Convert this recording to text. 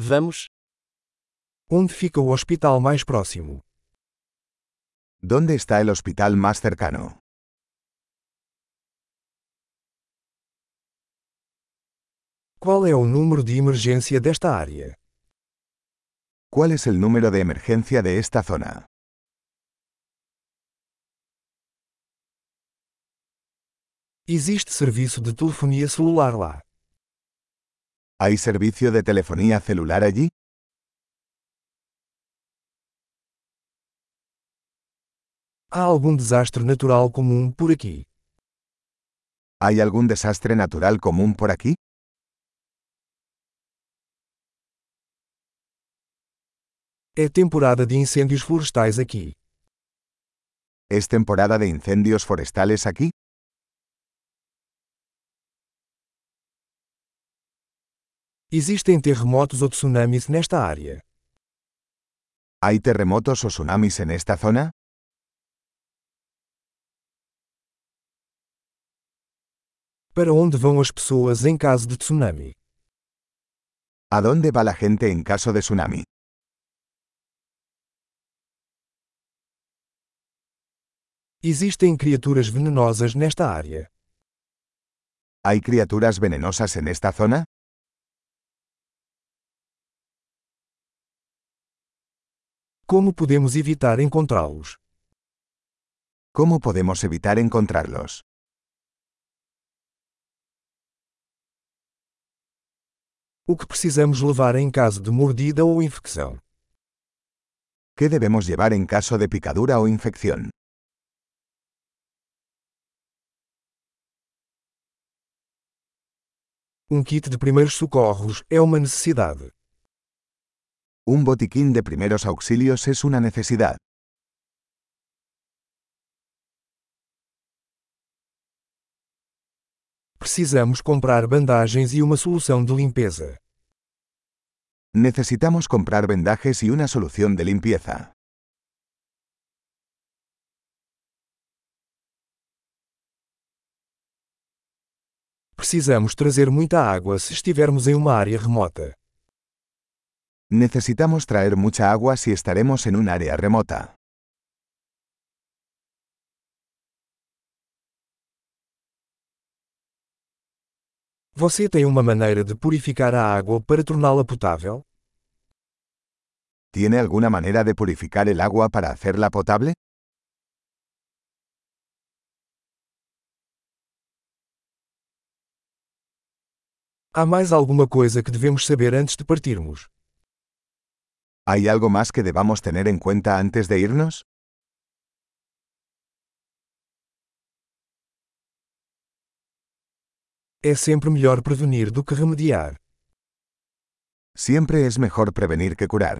Vamos. Onde fica o hospital mais próximo? ¿Dónde está el hospital más cercano? Qual é o número de emergência desta área? ¿Cuál es el número de emergencia de esta zona? Existe serviço de telefonia celular lá. ¿Hay servicio de telefonía celular allí? Há algum desastre natural comum por aqui? ¿Hay algún desastre natural común por aquí? É temporada de incêndios florestais aqui. ¿Es temporada de incendios forestales aquí? Existem terremotos ou tsunamis nesta área. ¿Hay terremotos o tsunamis en esta zona? Para onde vão as pessoas em caso de tsunami? ¿A dónde va la gente en caso de tsunami? Existem criaturas venenosas nesta área. ¿Hay criaturas venenosas en esta zona? Como podemos evitar encontrá-los? ¿Cómo podemos evitar encontrarlos? O que precisamos levar em caso de mordida ou infecção? ¿Qué debemos llevar en caso de picadura o infección? Um kit de primeiros socorros é uma necessidade. Un botiquín de primeros auxilios es una necesidad. Precisamos comprar bandagens e uma solução de limpeza. Necesitamos comprar vendajes y una solución de limpieza. Precisamos trazer muita água se estivermos em uma área remota. Necesitamos traer mucha agua si estaremos en un área remota. Você tem uma maneira de purificar a água para torná-la potável? ¿Tiene alguna manera de purificar el agua para hacerla potable? Há mais alguma coisa que devemos saber antes de partirmos? ¿Hay algo más que debamos tener en cuenta antes de irnos? É sempre melhor prevenir do que remediar. Siempre es mejor prevenir que curar.